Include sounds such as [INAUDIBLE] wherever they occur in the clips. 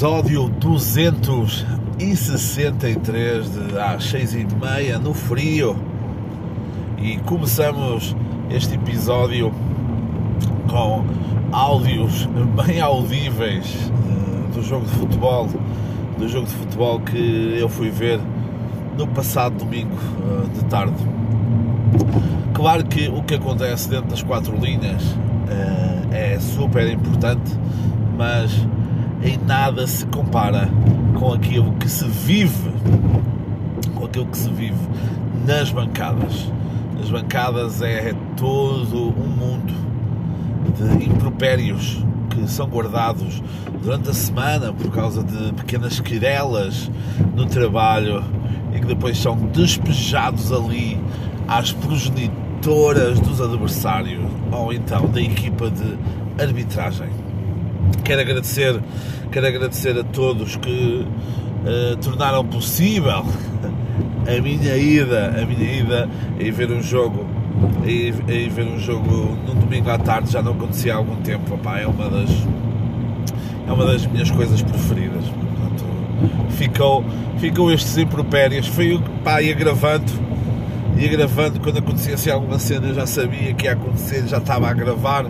Episódio 263 de às 6 e meia no frio e começamos este episódio com áudios bem audíveis eh, do jogo de futebol do jogo de futebol que eu fui ver no passado domingo eh, de tarde. Claro que o que acontece dentro das quatro linhas eh, é super importante, mas em nada se compara com aquilo que se vive, com aquilo que se vive nas bancadas. Nas bancadas é todo um mundo de impropérios que são guardados durante a semana por causa de pequenas querelas no trabalho e que depois são despejados ali às progenitoras dos adversários ou então da equipa de arbitragem. Quero agradecer, quero agradecer a todos que uh, tornaram possível a minha ida, a minha ida a ver um jogo, ir ver um jogo num domingo à tarde já não acontecia há algum tempo, opá, é uma das é uma das minhas coisas preferidas. Portanto, ficou, ficou estes impropérios, foi pá, ia gravando, ia gravando quando acontecia assim, alguma cena, eu já sabia que ia acontecer, já estava a gravar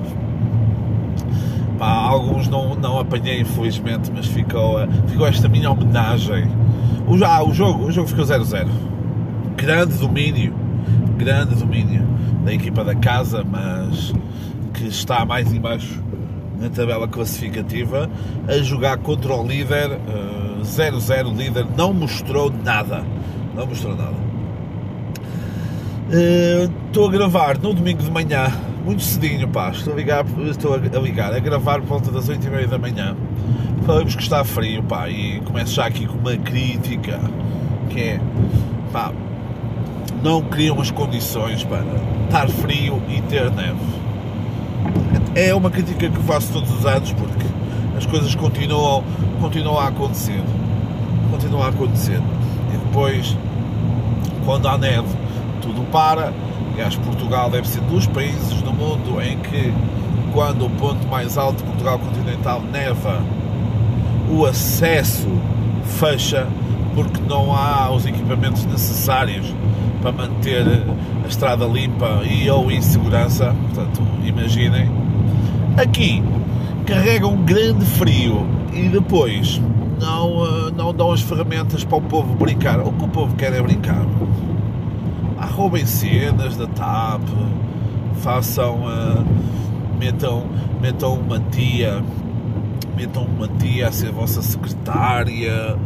Pá, alguns não, não apanhei, infelizmente, mas ficou, eh, ficou esta minha homenagem. O, ah, o, jogo, o jogo ficou 0-0. Grande domínio, grande domínio da equipa da casa, mas que está mais embaixo na tabela classificativa, a jogar contra o líder, 0-0, uh, líder não mostrou nada. Não mostrou nada. Uh, estou a gravar no domingo de manhã muito cedinho, pá. Estou a ligar, estou a ligar, a gravar por volta das 8 e meia da manhã. Falamos que está frio, pá, e começo já aqui com uma crítica que é, pá, não criam as condições para estar frio e ter neve. É uma crítica que faço todos os anos porque as coisas continuam, continuam a acontecer. Continuam a acontecer. E depois, quando há neve, tudo para Aliás, Portugal deve ser dos países no mundo em que, quando o ponto mais alto de Portugal continental neva, o acesso fecha porque não há os equipamentos necessários para manter a estrada limpa e ou em segurança. Portanto, imaginem. Aqui carregam um grande frio e depois não, eh, não dão as ferramentas para o povo brincar. O que o povo quer é brincar roubem cenas da TAP, façam, uh, metam, metam uma tia, metam uma tia a ser vossa secretária,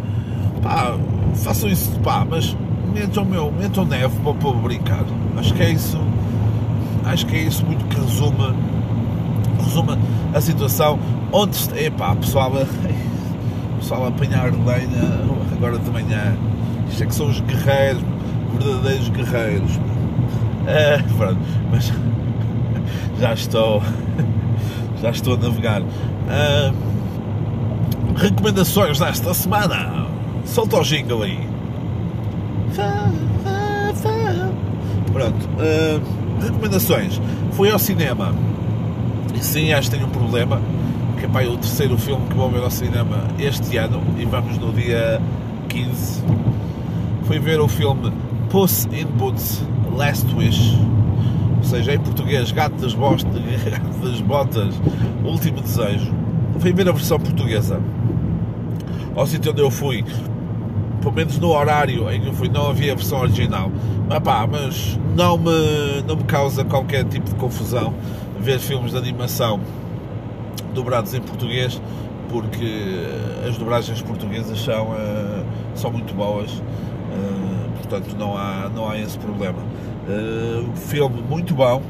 pá, façam isso, pá, mas metam, meu, metam neve para o brincar. Acho que é isso, acho que é isso muito que resume, resume a situação. Onde, epá, pessoal, [LAUGHS] pessoal a apanhar lenha agora de manhã, isto é que são os guerreiros, verdadeiros guerreiros. É, pronto, mas [LAUGHS] já estou, [LAUGHS] já estou a navegar. Ah, recomendações desta semana. Solta o jingle aí. Pronto. Uh, recomendações. Fui ao cinema. E sim, acho que tenho um problema. Que é pá, o terceiro filme que vou ver ao cinema este ano. E vamos no dia 15. Fui ver o filme Puss in Boots Last Wish, ou seja, em português, Gato das, [LAUGHS] Gato das Botas, Último Desejo. Fui ver a versão portuguesa. Ao sítio onde eu fui, pelo menos no horário em que eu fui, não havia a versão original. Mas, pá, mas não me, não me causa qualquer tipo de confusão ver filmes de animação dobrados em português, porque as dobragens portuguesas são, uh, são muito boas. Portanto não há, não há esse problema. Uh, filme muito bom.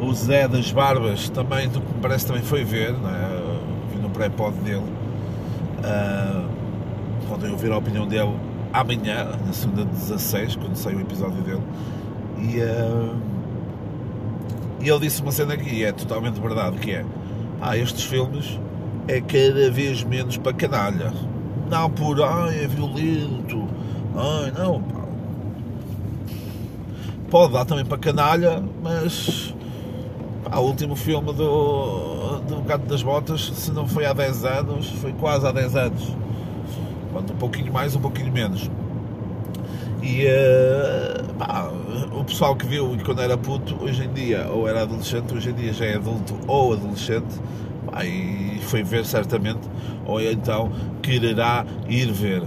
O Zé das Barbas também, do que me parece, também foi ver, não é? vi no pré-pod dele. Uh, podem ouvir a opinião dele amanhã, na segunda 16, quando sai o episódio dele. E, uh, e ele disse uma cena aqui, é totalmente verdade, que é ah, estes filmes é cada vez menos para canalha. Não por, ah, é violento, Ai, não, pá. Pode dar também para canalha, mas pá, o último filme do, do Gato das Botas, se não foi há 10 anos, foi quase há 10 anos. Quando um pouquinho mais, um pouquinho menos. E uh, pá, o pessoal que viu quando era puto, hoje em dia, ou era adolescente, hoje em dia já é adulto ou adolescente, pá, e foi ver certamente, ou então quererá ir ver.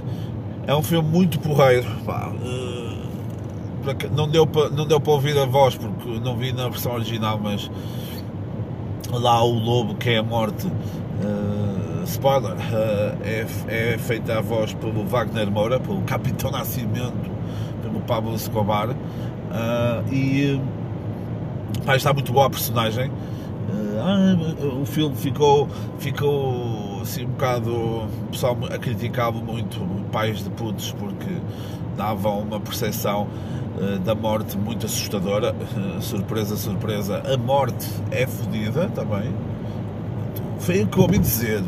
É um filme muito porreiro, pá, uh, não deu para não deu para ouvir a voz porque não vi na versão original, mas lá o lobo que é a morte. Uh, spoiler, uh, é, é feita a voz pelo Wagner Moura, pelo Capitão Nascimento, pelo Pablo Escobar. Uh, e está muito boa a personagem. o filme ficou, ficou assim um bocado. O pessoal criticava muito pais de putos porque davam uma percepção eh, da morte muito assustadora. Eh, surpresa, surpresa, a morte é fodida também. Foi o que ouvi dizer.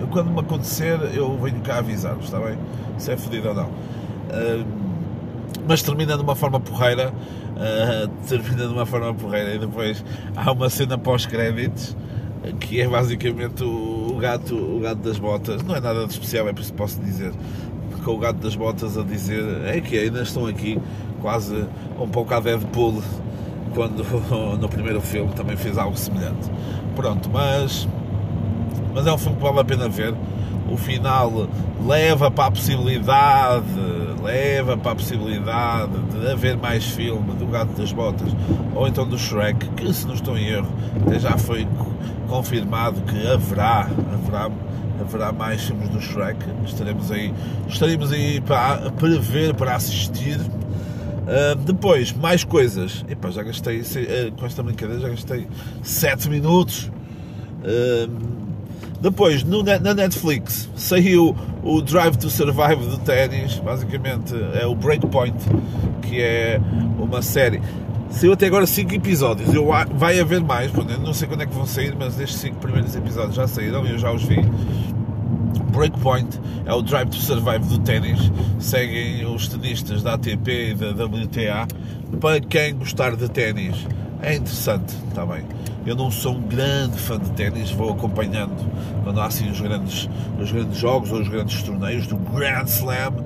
Eu, quando me acontecer, eu venho cá avisar-vos, está bem? Se é fodido ou não. Uh, mas termina de uma forma porreira. Uh, [LAUGHS] termina de uma forma porreira. E depois há uma cena pós-créditos que é basicamente o, gato, o gato das botas. Não é nada de especial, é por isso que posso dizer. Com o gato das botas a dizer é que ainda estão aqui quase um pouco a Deadpool, quando [LAUGHS] no primeiro filme também fez algo semelhante. Pronto, mas, mas é um filme que vale a pena ver. O final leva para a possibilidade, leva para a possibilidade de haver mais filme do Gato das Botas ou então do Shrek, que se não estou em erro, até já foi confirmado que haverá, haverá haverá mais filmes do Shrek. Estaremos aí, estaremos aí para, para ver, para assistir. Uh, depois, mais coisas. Epá, já gastei, uh, com esta brincadeira, já gastei 7 minutos. Uh, depois, no, na Netflix, saiu o Drive to Survive do ténis. Basicamente, é o Breakpoint, que é uma série. Saiu até agora 5 episódios. Eu, vai haver mais, não sei quando é que vão sair, mas estes 5 primeiros episódios já saíram e eu já os vi. Breakpoint é o Drive to Survive do ténis. Seguem os tenistas da ATP e da WTA. Para quem gostar de ténis, é interessante, está bem. Eu não sou um grande fã de ténis, vou acompanhando quando há assim os grandes, os grandes jogos ou os grandes torneios do Grand Slam,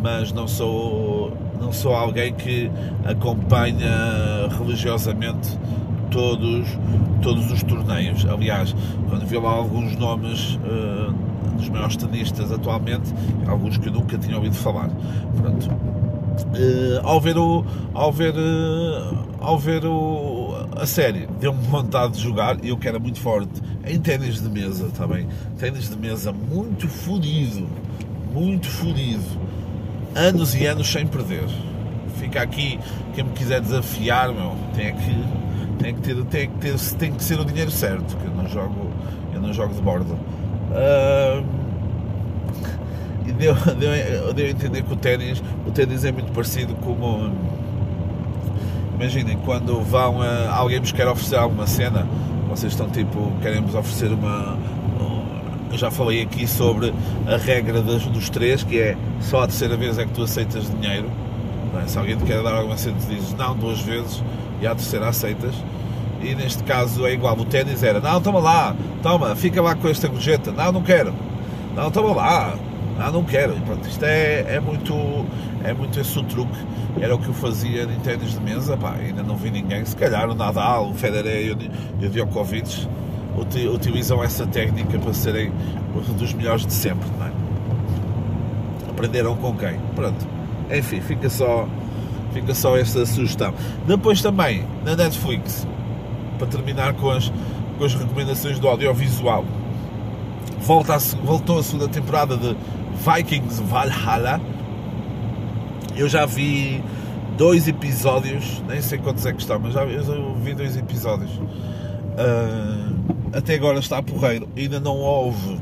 mas não sou, não sou alguém que acompanha religiosamente todos, todos os torneios. Aliás, quando vi lá alguns nomes. Uh, dos maiores tenistas atualmente, alguns que eu nunca tinha ouvido falar. Pronto. Uh, ao ver o ao ver uh, ao ver o, a série deu-me vontade de jogar e eu que era muito forte em ténis de mesa também tá ténis de mesa muito fodido muito fodido anos e anos sem perder fica aqui quem me quiser desafiar meu tem que tem que ter tem que ter tem que ser o dinheiro certo que eu não jogo eu não jogo de borda Uh, e deu, [LAUGHS] deu, deu a entender que o ténis, o ténis é muito parecido como. Imaginem, quando vão a, alguém vos quer oferecer alguma cena, vocês estão tipo, querem vos oferecer uma. Eu já falei aqui sobre a regra dos, dos três, que é só a terceira vez é que tu aceitas dinheiro. É? Se alguém te quer dar alguma cena, tu dizes não duas vezes e à terceira aceitas e neste caso é igual. O ténis era, não, toma lá, toma, fica lá com esta gorjeta, não, não quero, não, toma lá, não, não quero. E pronto, isto é, é muito, é muito esse o truque. Era o que eu fazia em ténis de mesa, pá, ainda não vi ninguém, se calhar o Nadal, o Federer e o Djokovic utilizam essa técnica para serem dos melhores de sempre, não é? Aprenderam com quem? Pronto. Enfim, fica só, fica só esta sugestão. Depois também, na Netflix, para terminar com as, com as recomendações do audiovisual. Volta a, voltou a segunda temporada de Vikings Valhalla. Eu já vi dois episódios, nem sei quantos é que estão, mas já eu vi dois episódios. Uh, até agora está porreiro. Ainda não houve.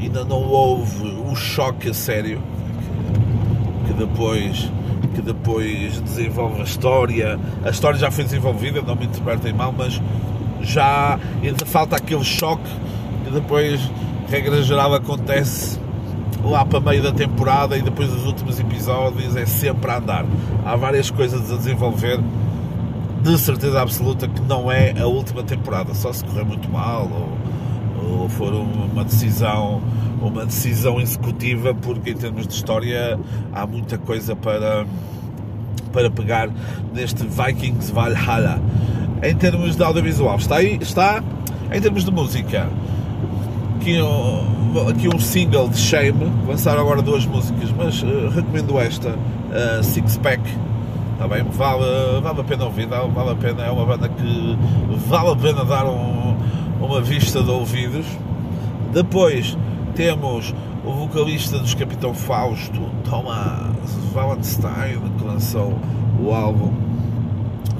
Ainda não houve o choque a sério que, depois que depois desenvolve a história. A história já foi desenvolvida, não me interpretem mal, mas já ainda falta aquele choque que depois, regra geral, acontece lá para meio da temporada e depois dos últimos episódios é sempre a andar. Há várias coisas a desenvolver de certeza absoluta que não é a última temporada, só se correr muito mal ou, ou for uma decisão uma decisão executiva porque em termos de história há muita coisa para para pegar neste Vikings Valhalla. Em termos de audiovisual está aí? Está? Em termos de música aqui um, aqui um single de Shame lançaram agora duas músicas mas uh, recomendo esta uh, Six Pack Está bem? Vale, vale a pena ouvir, vale a pena, é uma banda que vale a pena dar um, uma vista de ouvidos. Depois temos o vocalista dos Capitão Fausto, Thomas Wallenstein, que lançou o álbum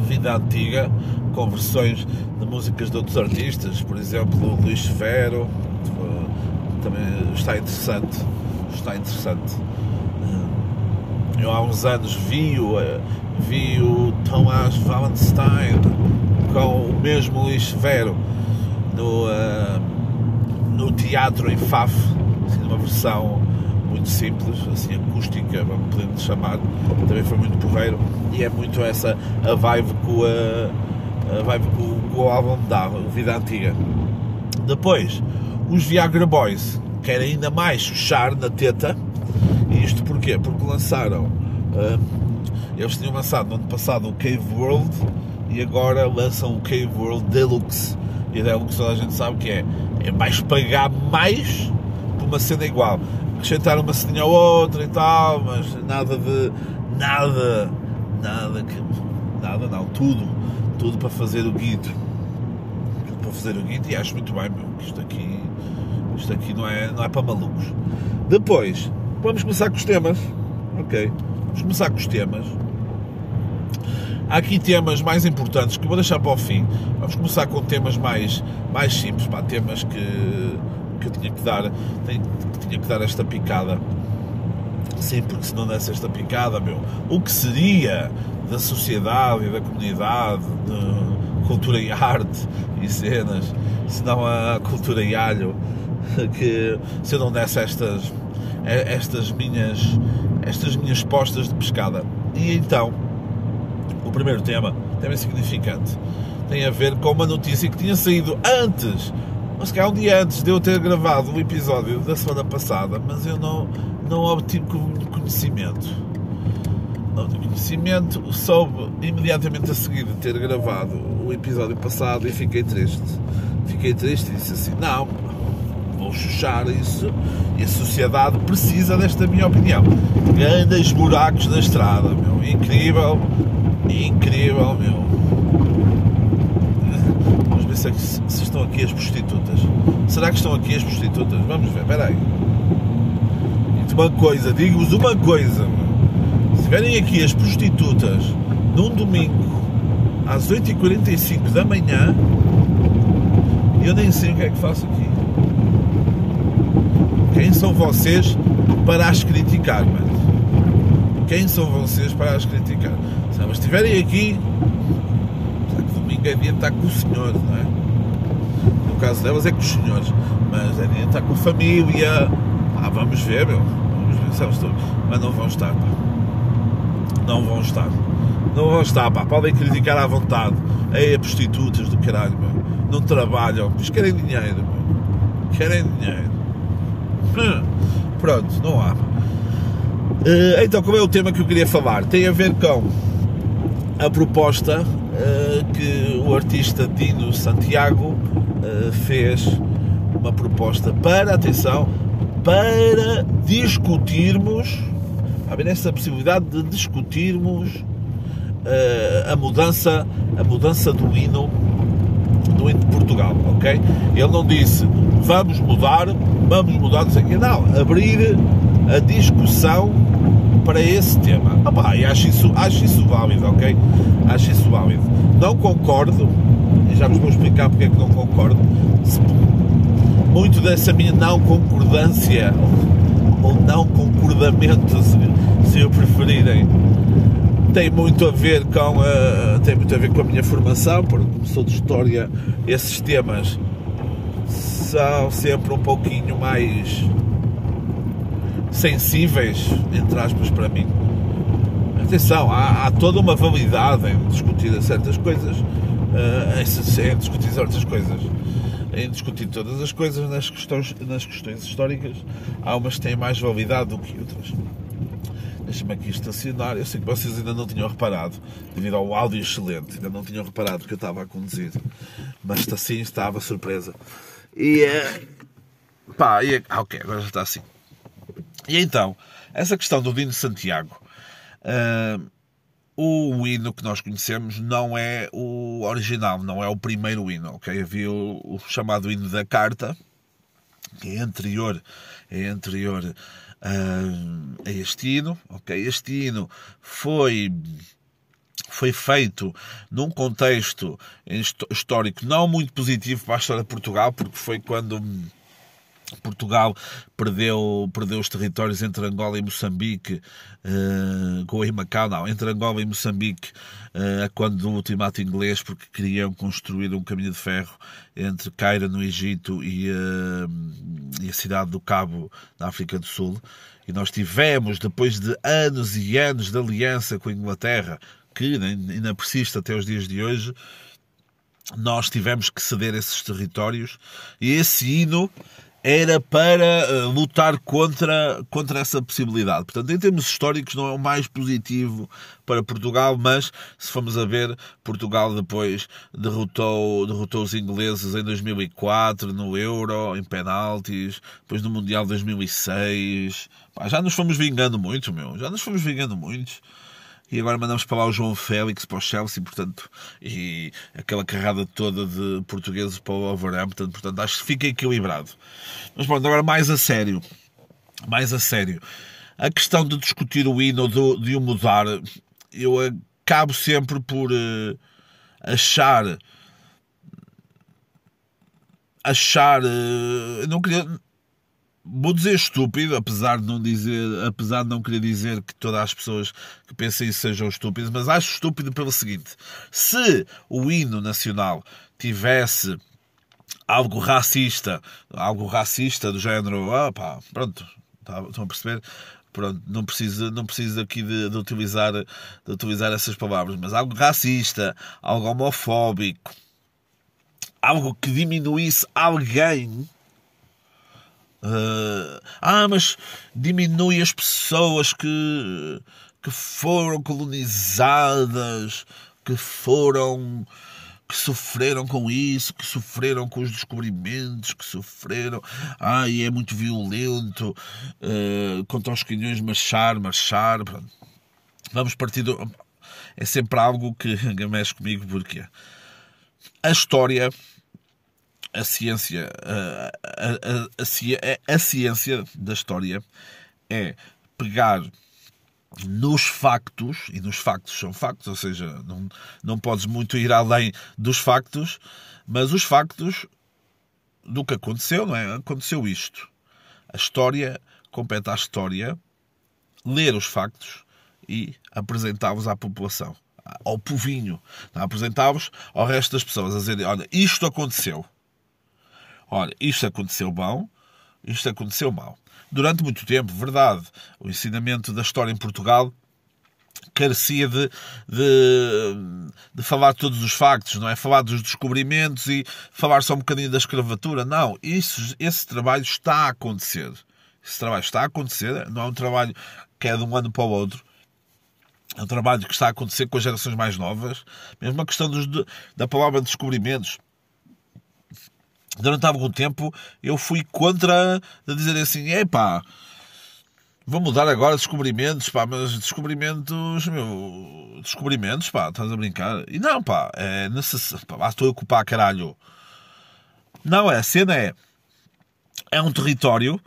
Vida Antiga, com versões de músicas de outros artistas, por exemplo, Luís Severo, também está interessante, está interessante. Eu há uns anos vi-o vi o Tomás Wallenstein com o mesmo Luís Severo no, uh, no teatro em Faf, assim, numa versão muito simples, assim acústica, vamos poder chamar, também foi muito porreiro. E é muito essa a vibe com, a, a vibe com, com o álbum da Vida Antiga. Depois, os Viagra Boys. Querem ainda mais chuchar na teta, isto porquê? Porque lançaram uh, eles tinham lançado no ano passado o Cave World e agora lançam o Cave World Deluxe. E a Deluxe toda a gente sabe que é, é mais pagar mais por uma cena igual. Acrescentar uma ceninha ou outra e tal, mas nada de. nada. nada que. nada não, tudo. Tudo para fazer o guido. Tudo para fazer o guido e acho muito bem, meu. Isto aqui. Isto aqui não é, não é para malucos. Depois, vamos começar com os temas. Ok. Vamos começar com os temas. Há aqui temas mais importantes que vou deixar para o fim. Vamos começar com temas mais, mais simples, pá, temas que, que eu tinha que dar, tinha que dar esta picada. Sim, porque se não desse esta picada, meu, o que seria da sociedade e da comunidade de cultura e arte e cenas, se não a cultura e alho, [LAUGHS] que se eu não desse estas, estas minhas, estas minhas postas de pescada. E então, primeiro tema, tema significante, tem a ver com uma notícia que tinha saído antes, mas que há um dia antes de eu ter gravado o episódio da semana passada, mas eu não, não obtive conhecimento. Não tive conhecimento, soube imediatamente a seguir de ter gravado o episódio passado e fiquei triste. Fiquei triste e disse assim: não, vou chuchar isso e a sociedade precisa desta minha opinião. Grandes buracos na estrada, meu, incrível Incrível, meu. Vamos ver se, é se estão aqui as prostitutas. Será que estão aqui as prostitutas? Vamos ver, espera aí. Uma coisa, digo-vos uma coisa. Se estiverem aqui as prostitutas num domingo às 8h45 da manhã, eu nem sei o que é que faço aqui. Quem são vocês para as criticar, mano? Quem são vocês para as criticar? Se elas estiverem aqui, será que domingo é dia de estar com o Senhor, não é? No caso delas é com os senhores, mas é dia de estar com a família. Ah, vamos ver, meu. Vamos ver se elas estão. Mas não vão estar, pá. Não vão estar. Não vão estar, pá. Podem criticar à vontade. Ei, prostitutas do caralho, meu. Não trabalham, mas querem dinheiro, meu. Querem dinheiro. Hum. Pronto, não há. Eh, então, qual é o tema que eu queria falar? Tem a ver com a proposta uh, que o artista Dino Santiago uh, fez uma proposta para, atenção, para discutirmos, haver essa possibilidade de discutirmos a mudança, a mudança do hino do hino de Portugal, ok? Ele não disse vamos mudar, vamos mudar, não sei o quê, não, abrir a discussão para esse tema. Opa, e acho isso, acho isso válido, ok? Acho isso válido. Não concordo, já vos vou explicar porque é que não concordo. Muito dessa minha não concordância, ou não concordamento, se, se eu preferirem, tem muito a ver com a, tem muito a ver com a minha formação, porque como sou de história, esses temas são sempre um pouquinho mais sensíveis, entre aspas, para mim. atenção, há, há, toda uma validade em discutir certas coisas, uh, em, discutir certas coisas, em discutir todas as coisas nas questões, nas questões históricas, há umas que têm mais validade do que outras. Deixa-me aqui estacionar. Eu sei que vocês ainda não tinham reparado, devido ao áudio excelente, ainda não tinham reparado que eu estava a conduzir. Mas assim estava surpresa. E é. Pá, e, ah, ok, agora já está assim. E então, essa questão do Dino Santiago. Uh, o hino que nós conhecemos não é o original, não é o primeiro hino, ok? Havia o, o chamado hino da carta, que é anterior, é anterior uh, a este hino, ok? Este hino foi foi feito num contexto histórico não muito positivo para a história de Portugal, porque foi quando Portugal perdeu, perdeu os territórios entre Angola e Moçambique, uh, com Macau, não, entre Angola e Moçambique, uh, quando o ultimato inglês, porque queriam construir um caminho de ferro entre Caira, no Egito, e, uh, e a cidade do Cabo, na África do Sul. E nós tivemos, depois de anos e anos de aliança com a Inglaterra, que ainda persiste até os dias de hoje, nós tivemos que ceder esses territórios e esse hino era para uh, lutar contra, contra essa possibilidade. Portanto, em termos históricos, não é o mais positivo para Portugal, mas se formos a ver, Portugal depois derrotou, derrotou os ingleses em 2004 no Euro, em penaltis, depois no Mundial 2006. Pá, já nos fomos vingando muito, meu. Já nos fomos vingando muito e agora mandamos para lá o João Félix para o Chelsea, portanto, e aquela carrada toda de portugueses para o Wolverhampton, portanto, acho que fica equilibrado. Mas pronto, agora mais a sério, mais a sério, a questão de discutir o hino, de, de o mudar, eu acabo sempre por uh, achar achar uh, não queria vou dizer estúpido, apesar de não dizer, apesar de não querer dizer que todas as pessoas que pensem isso sejam estúpidas, mas acho estúpido pelo seguinte: se o hino nacional tivesse algo racista, algo racista do género, ah pá, pronto, tá, estão a perceber? Pronto, não preciso, não preciso aqui de, de, utilizar, de utilizar essas palavras, mas algo racista, algo homofóbico, algo que diminuísse alguém Uh, ah, mas diminui as pessoas que, que foram colonizadas, que foram que sofreram com isso, que sofreram com os descobrimentos, que sofreram, ai, é muito violento, uh, contra os canhões marchar, marchar, vamos partir do... é sempre algo que [LAUGHS] mexe comigo, porque a história a ciência, a, a, a, a, ciência da história é pegar nos factos, e nos factos são factos, ou seja, não, não podes muito ir além dos factos, mas os factos do que aconteceu, não é? Aconteceu isto. A história compete à história ler os factos e apresentá-los à população, ao povinho, apresentá-los ao resto das pessoas, a dizer, olha, isto aconteceu. Olha, isto aconteceu bom, isto aconteceu mal. Durante muito tempo, verdade, o ensinamento da história em Portugal carecia de, de, de, falar todos os factos, não é? Falar dos descobrimentos e falar só um bocadinho da escravatura. Não, isso, esse trabalho está a acontecer. Esse trabalho está a acontecer, não é um trabalho que é de um ano para o outro. É um trabalho que está a acontecer com as gerações mais novas. Mesmo a questão dos, da palavra descobrimentos durante algum tempo eu fui contra de dizer assim, epá, vou mudar agora descobrimentos, pá, mas descobrimentos, meu, descobrimentos, pá, estás a brincar? E não, pá, é necessário, pá, estou a ocupar caralho. Não, é, a cena é, é um território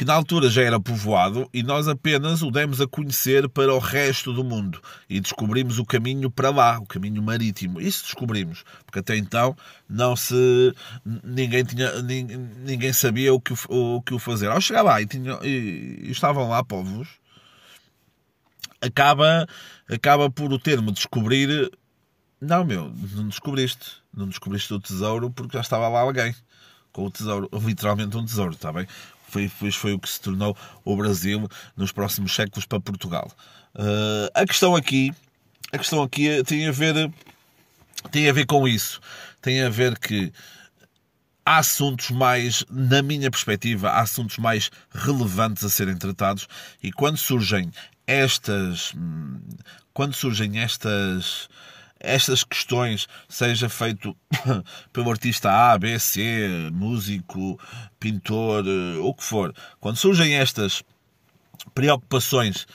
que na altura já era povoado e nós apenas o demos a conhecer para o resto do mundo e descobrimos o caminho para lá, o caminho marítimo. Isso descobrimos, porque até então não se ninguém tinha ninguém sabia o que o que o fazer. Ao chegar lá e, tinha, e, e estavam lá povos, acaba acaba por o termo descobrir não, meu, não descobriste. Não descobriste o tesouro porque já estava lá alguém com o tesouro, literalmente um tesouro, está bem? Foi, foi, foi o que se tornou o Brasil nos próximos séculos para Portugal. Uh, a questão aqui, a questão aqui tem a ver, tem a ver com isso. Tem a ver que há assuntos mais, na minha perspectiva, há assuntos mais relevantes a serem tratados e quando surgem estas, hum, quando surgem estas estas questões, seja feito [COUGHS] pelo artista A, B, C, músico, pintor, eh, o que for, quando surgem estas preocupações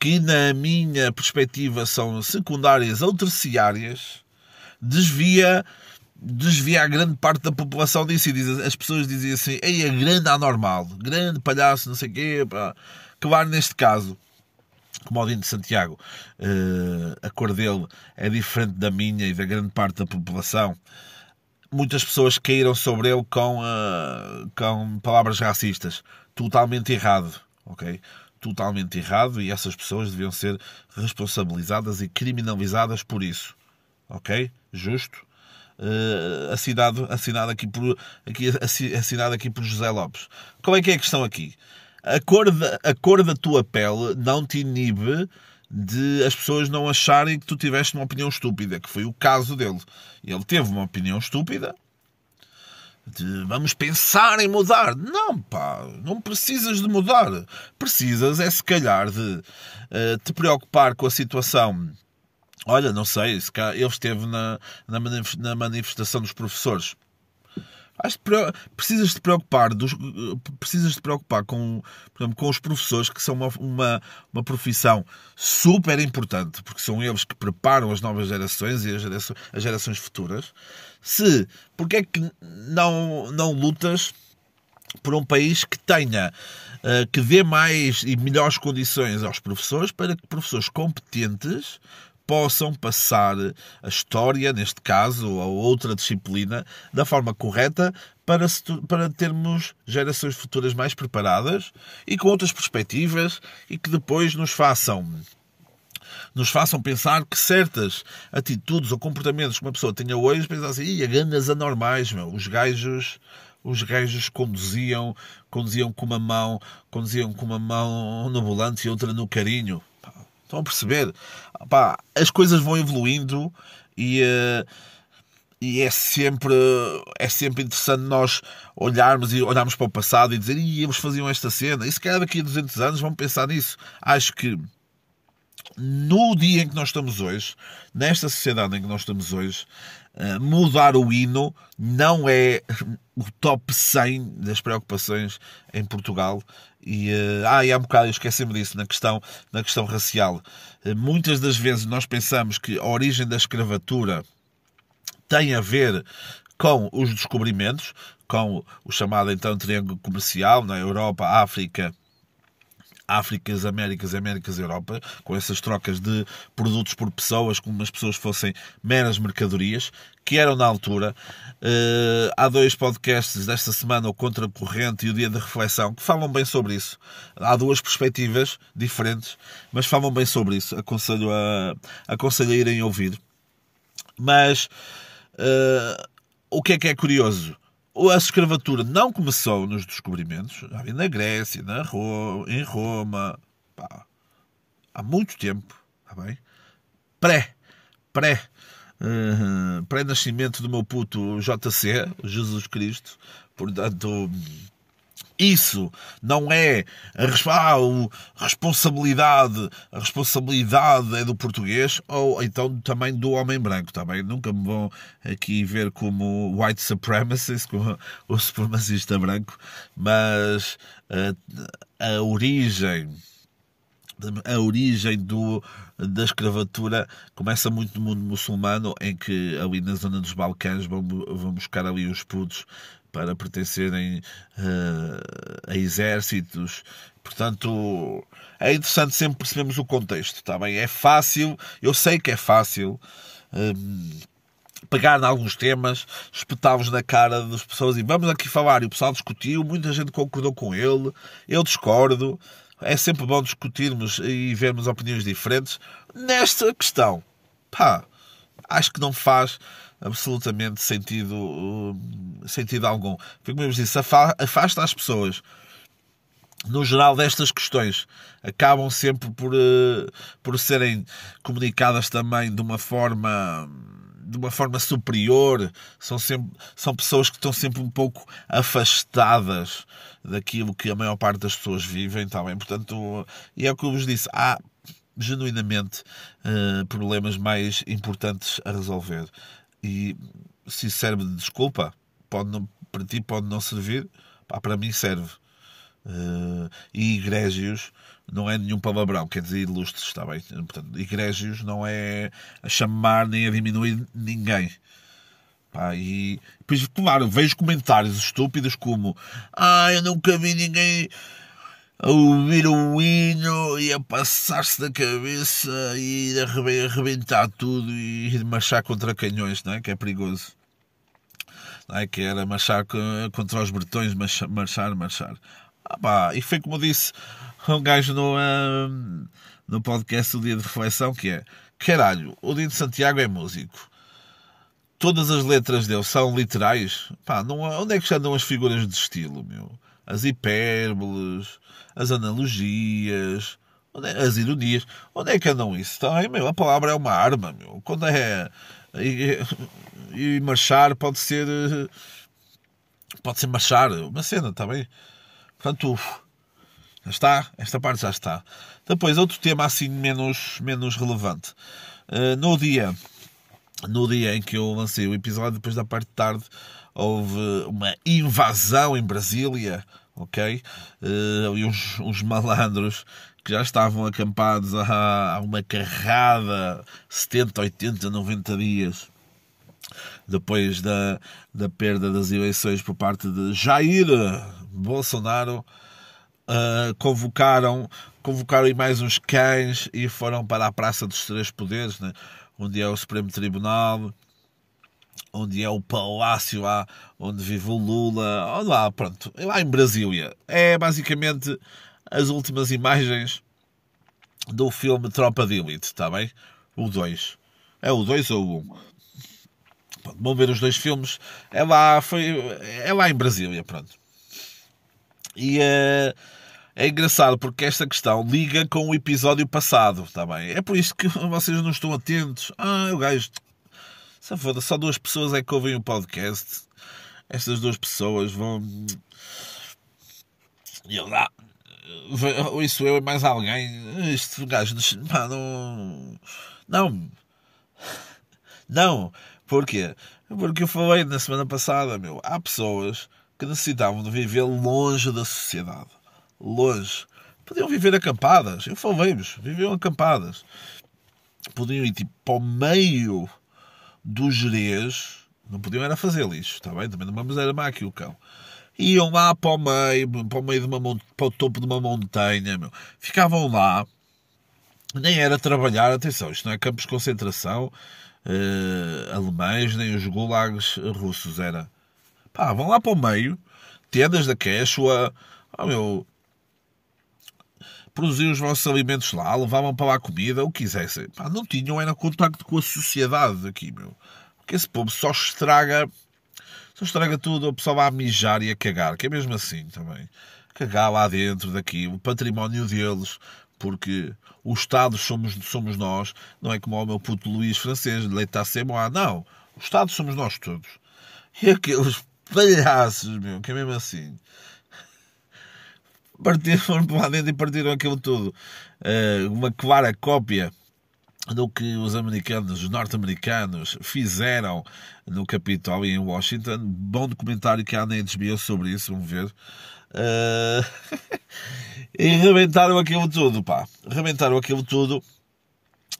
que, na minha perspectiva, são secundárias ou terciárias, desvia desvia a grande parte da população disso e diz, as pessoas dizem assim, ei, a grande anormal, grande palhaço, não sei o quê, pá. Claro, neste caso, como o Dino de Santiago, uh, a cor dele é diferente da minha e da grande parte da população, muitas pessoas caíram sobre ele com, uh, com palavras racistas. Totalmente errado, ok? Totalmente errado e essas pessoas deviam ser responsabilizadas e criminalizadas por isso, ok? Justo? Uh, assinado, assinado, aqui por, aqui, assinado aqui por José Lopes. Qual é que é a questão aqui? A cor, da, a cor da tua pele não te inibe de as pessoas não acharem que tu tiveste uma opinião estúpida, que foi o caso dele. Ele teve uma opinião estúpida. De, vamos pensar em mudar. Não, pá, não precisas de mudar. Precisas é se calhar de uh, te preocupar com a situação. Olha, não sei, se ele esteve na, na manifestação dos professores Acho que precisas te preocupar, dos, precisas te preocupar com, exemplo, com os professores, que são uma, uma, uma, profissão super importante, porque são eles que preparam as novas gerações e as gerações, as gerações futuras. Se, porque é que não, não lutas por um país que tenha, uh, que dê mais e melhores condições aos professores para que professores competentes possam passar a história, neste caso, ou outra disciplina, da forma correta para, para termos gerações futuras mais preparadas e com outras perspectivas e que depois nos façam nos façam pensar que certas atitudes ou comportamentos que uma pessoa tenha hoje, pensa assim, ia ganhas anormais, meu. os gajos os gajos conduziam, conduziam com uma mão, conduziam com uma mão no volante e outra no carinho. Estão a perceber? Pá, as coisas vão evoluindo e, uh, e é, sempre, é sempre interessante nós olharmos e olharmos para o passado e dizer e eles faziam esta cena. E se calhar daqui a 200 anos vão pensar nisso. Acho que no dia em que nós estamos hoje, nesta sociedade em que nós estamos hoje, eh, mudar o hino não é [LAUGHS] o top 100 das preocupações em Portugal. E, uh, ah, e há um bocado eu esqueci-me disso na questão, na questão racial. Uh, muitas das vezes nós pensamos que a origem da escravatura tem a ver com os descobrimentos, com o chamado então triângulo comercial na Europa, África Áfricas, Américas, Américas, Europa, com essas trocas de produtos por pessoas, como as pessoas fossem meras mercadorias, que eram na altura. Uh, há dois podcasts desta semana, o Contracorrente e o Dia da Reflexão, que falam bem sobre isso. Há duas perspectivas diferentes, mas falam bem sobre isso. Aconselho a, aconselho a irem ouvir. Mas uh, o que é que é curioso? A escravatura não começou nos descobrimentos, na Grécia, na Ro em Roma, pá, há muito tempo, está bem? Pré, pré, uh, pré-nascimento do meu puto JC, Jesus Cristo, portanto, isso não é a, a responsabilidade, a responsabilidade é do português ou então também do homem branco, também. Nunca me vão aqui ver como white supremacist, como o supremacista branco, mas a, a origem a origem do, da escravatura começa muito no mundo muçulmano, em que ali na zona dos Balcãs vão, vão buscar ali os putos para pertencerem uh, a exércitos. Portanto, é interessante sempre percebermos o contexto, está bem? É fácil, eu sei que é fácil um, pegar em alguns temas, espetá-los na cara das pessoas e vamos aqui falar. E o pessoal discutiu, muita gente concordou com ele, eu discordo. É sempre bom discutirmos e vermos opiniões diferentes. Nesta questão, pá, acho que não faz absolutamente sentido, uh, sentido algum. Foi como eu disse, afasta as pessoas no geral, destas questões acabam sempre por, uh, por serem comunicadas também de uma forma de uma forma superior, são, sempre, são pessoas que estão sempre um pouco afastadas daquilo que a maior parte das pessoas vivem, tá bem? Portanto, e é o que eu vos disse, há genuinamente uh, problemas mais importantes a resolver. E se serve de desculpa, pode não, para ti pode não servir, pá, para mim serve. Uh, e egrégios não é nenhum palavrão, quer dizer ilustres, está bem? Portanto, egrégios não é a chamar nem a diminuir ninguém. Pá, e depois, claro, vejo comentários estúpidos como Ah, eu nunca vi ninguém a ouvir o hino e a passar-se da cabeça e a arrebentar tudo e marchar contra canhões, não é? Que é perigoso. Não é? Que era marchar contra os bretões, marchar, marchar. Ah, pá, e foi como disse um gajo no, um, no podcast do Dia de Reflexão que é caralho, o Dino Santiago é músico. Todas as letras dele são literais. Pá, não, onde é que já andam as figuras de estilo, meu? As hipérboles, as analogias, é, as ironias. Onde é que andam isso? Tá, meu, a palavra é uma arma, meu. Quando é. E, e marchar pode ser. Pode ser marchar, uma cena, está bem? Portanto, já está, esta parte já está. Depois, outro tema assim menos, menos relevante. Uh, no dia no dia em que eu lancei o episódio, depois da parte de tarde, houve uma invasão em Brasília, ok? E uns, uns malandros que já estavam acampados há, há uma carrada 70, 80, 90 dias depois da, da perda das eleições por parte de Jair Bolsonaro, uh, convocaram, convocaram mais uns cães e foram para a Praça dos Três Poderes, né? onde é o Supremo Tribunal, onde é o palácio lá onde vive o Lula, lá, pronto, lá em Brasília. É basicamente as últimas imagens do filme Tropa de Elite, está bem? O 2. É o 2 ou o 1? Um? Vão ver os dois filmes. É lá, foi, é lá em Brasília, pronto. E uh, é engraçado porque esta questão liga com o episódio passado, está bem? É por isso que vocês não estão atentos. Ah, o gajo. Se foda, só duas pessoas é que ouvem o podcast. Estas duas pessoas vão. E eu lá. Ou isso eu e mais alguém. Este gajo. Pá, não. Não. Não. Porquê? Porque eu falei na semana passada, meu. Há pessoas que necessitavam de viver longe da sociedade. Longe. Podiam viver acampadas. Eu falei-vos. Viviam acampadas. Podiam ir tipo para o meio do Jerez. Não podiam era fazer lixo, está bem? Também não vamos era má aqui o cão. Iam lá para o meio, para o meio de uma para o topo de uma montanha, meu. Ficavam lá. Nem era trabalhar, atenção, isto não é campos de concentração uh, alemães, nem os gulags russos, era Pá, vão lá para o meio, tendas da Quechua, oh, meu, produziam os vossos alimentos lá, levavam para lá comida, o que quisessem. Pá, não tinham era contacto com a sociedade aqui, meu. Porque esse povo só estraga, só estraga tudo, o pessoal vai a mijar e a cagar, que é mesmo assim também. Cagar lá dentro daqui, o património deles, porque o Estado somos, somos nós, não é como o meu puto Luís francês, leite à não. O Estado somos nós todos. E aqueles palhaços, meu, que é mesmo assim. Partiram, foram para lá dentro e partiram aquilo tudo. Uh, uma clara cópia do que os americanos, os norte-americanos fizeram no Capitólio em Washington. Bom documentário que há na HBO sobre isso, vamos ver. Uh... [LAUGHS] e rebentaram aquilo tudo, pá. Rebentaram aquilo tudo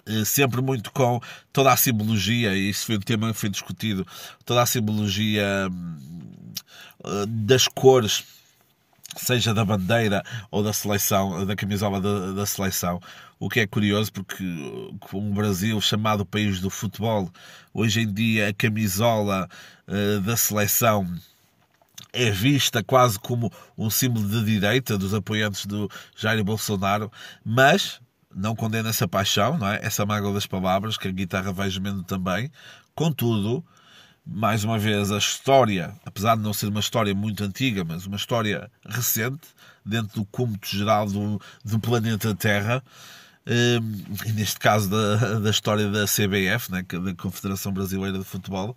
eh, sempre muito com toda a simbologia, e isso foi um tema que foi discutido, toda a simbologia eh, das cores, seja da bandeira ou da seleção, da camisola da, da seleção. O que é curioso, porque com o Brasil, chamado país do futebol, hoje em dia a camisola uh, da seleção é vista quase como um símbolo de direita dos apoiantes do Jair Bolsonaro, mas não condena essa paixão, não é? essa mágoa das palavras, que a guitarra vai gemendo também. Contudo, mais uma vez, a história, apesar de não ser uma história muito antiga, mas uma história recente, dentro do cúmulo geral do, do planeta Terra, Hum, e neste caso da, [LAUGHS] da história da CBF, né, da Confederação Brasileira de Futebol,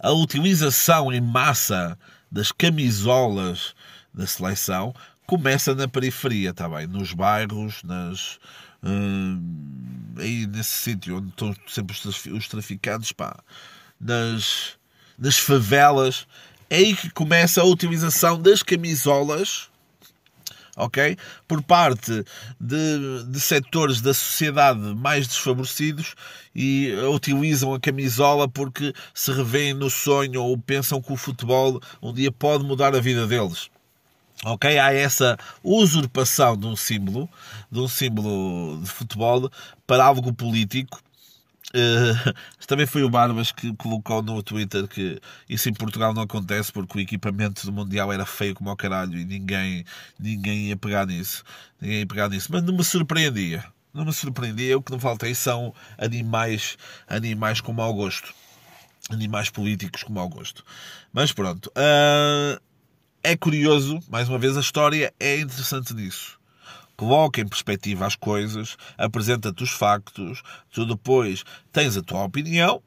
a utilização em massa das camisolas da seleção começa na periferia, tá bem? Nos bairros, nas, hum, aí nesse sítio onde estão sempre os traficantes, pá, nas, nas favelas, é aí que começa a utilização das camisolas ok? Por parte de, de setores da sociedade mais desfavorecidos e utilizam a camisola porque se revêem no sonho ou pensam que o futebol um dia pode mudar a vida deles. Ok? Há essa usurpação de um símbolo, de um símbolo de futebol para algo político Uh, [LAUGHS] também foi o Barbas que colocou no Twitter que isso em Portugal não acontece porque o equipamento do Mundial era feio como ao caralho e ninguém, ninguém ia pegar nisso. Ninguém ia pegar nisso. Mas não me surpreendia. Não me surpreendia. O que não faltei são animais, animais com mau gosto. Animais políticos com mau gosto. Mas pronto. Uh, é curioso, mais uma vez, a história é interessante nisso coloca em perspectiva as coisas, apresenta-te os factos, tu depois tens a tua opinião.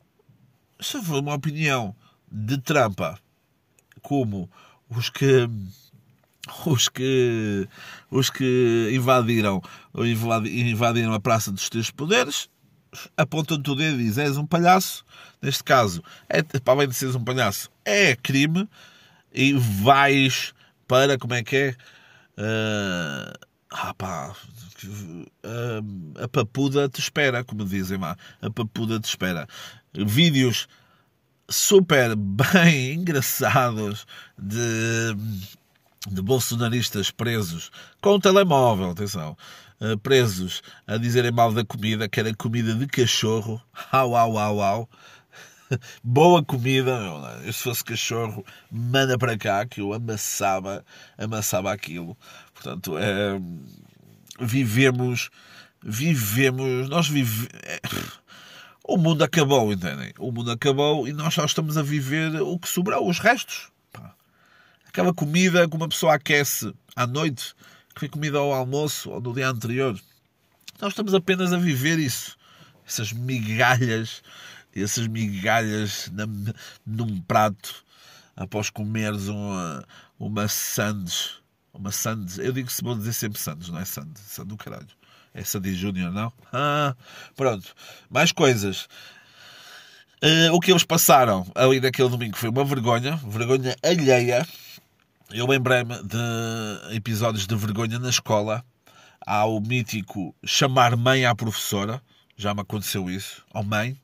Se for uma opinião de trampa, como os que os que os que invadiram invadiram a Praça dos Três Poderes apontam-te o dedo e dizem és um palhaço neste caso é, para além de seres um palhaço é crime e vais para como é que é uh, ah pá, a, a papuda te espera, como dizem lá, a papuda te espera. Vídeos super bem [LAUGHS] engraçados de, de bolsonaristas presos com o telemóvel, atenção, eh, presos a dizerem mal da comida, que era comida de cachorro, au, au, au, au. [LAUGHS] Boa comida, eu, se fosse cachorro, manda para cá que eu amassava, amassava aquilo. Portanto, é, vivemos, vivemos, nós vivemos. É, o mundo acabou, entendem? O mundo acabou e nós só estamos a viver o que sobrou, os restos. Pá. Aquela comida que uma pessoa aquece à noite, que foi comida ao almoço ou no dia anterior. Nós estamos apenas a viver isso. Essas migalhas, essas migalhas na, num prato após comeres uma, uma sandes uma Sands. Eu digo se vou dizer sempre Sands, não é Sands. Sands do caralho. É Sandy Júnior, não? [LAUGHS] Ah, pronto. Mais coisas. Uh, o que eles passaram ali naquele domingo foi uma vergonha, vergonha alheia. Eu lembrei-me de episódios de vergonha na escola. Há o mítico chamar mãe à professora. Já me aconteceu isso. Ou oh, mãe,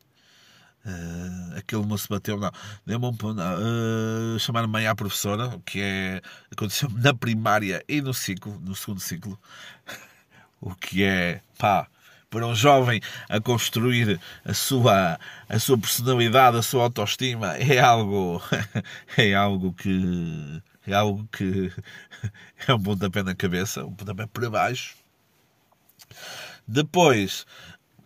Uh, aquele moço bateu, não, deu-me um uh, chamar mãe à professora, que é, aconteceu na primária e no ciclo, no segundo ciclo, [LAUGHS] o que é, pá, para um jovem a construir a sua, a sua personalidade, a sua autoestima, é algo, [LAUGHS] é algo que, é algo que [LAUGHS] é um pontapé na cabeça, um pontapé para baixo. Depois,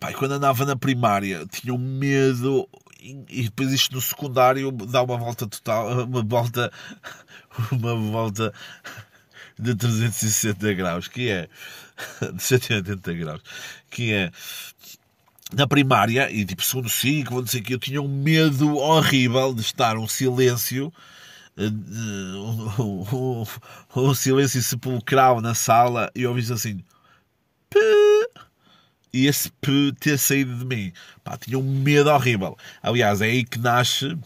Pai, quando andava na primária, tinha um medo e depois isto no secundário dá uma volta total, uma volta, [LAUGHS] uma volta de 360 graus, que é [LAUGHS] de 180 graus, que é na primária e tipo segundo ciclo, não sei que eu tinha um medo horrível de estar um silêncio [LAUGHS] um, um, um silêncio sepulcral na sala e ouvir assim e esse ter saído de mim. Pá, tinha um medo horrível. Aliás, é aí que nasce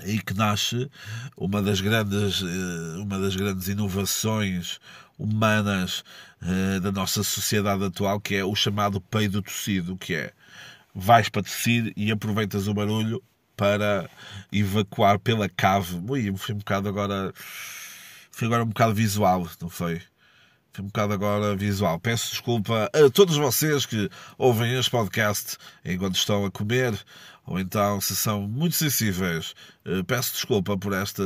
é aí que nasce uma das grandes eh, uma das grandes inovações humanas uh, da nossa sociedade atual que é o chamado peido tossido que é vais para tossir e aproveitas o barulho para evacuar pela cave ui, foi um bocado agora foi agora um bocado visual não foi um bocado agora visual. Peço desculpa a todos vocês que ouvem este podcast enquanto estão a comer ou então se são muito sensíveis. Eh, peço desculpa por esta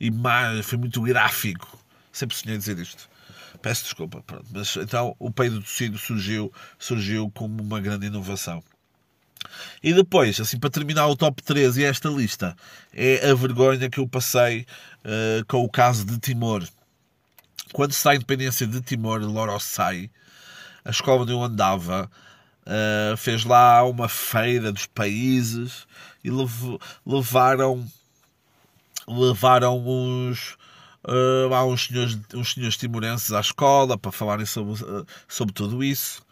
imagem, foi muito gráfico. Sempre sonhei dizer isto. Peço desculpa. Pronto. Mas então o peido do tecido surgiu, surgiu como uma grande inovação. E depois, assim, para terminar o top 3 e esta lista, é a vergonha que eu passei uh, com o caso de Timor. Quando dá a independência de Timor, Lorossai, a escola onde eu andava, uh, fez lá uma feira dos países e lev levaram levaram uns uh, uns senhores, uns senhores timorenses à escola para falarem sobre, uh, sobre tudo isso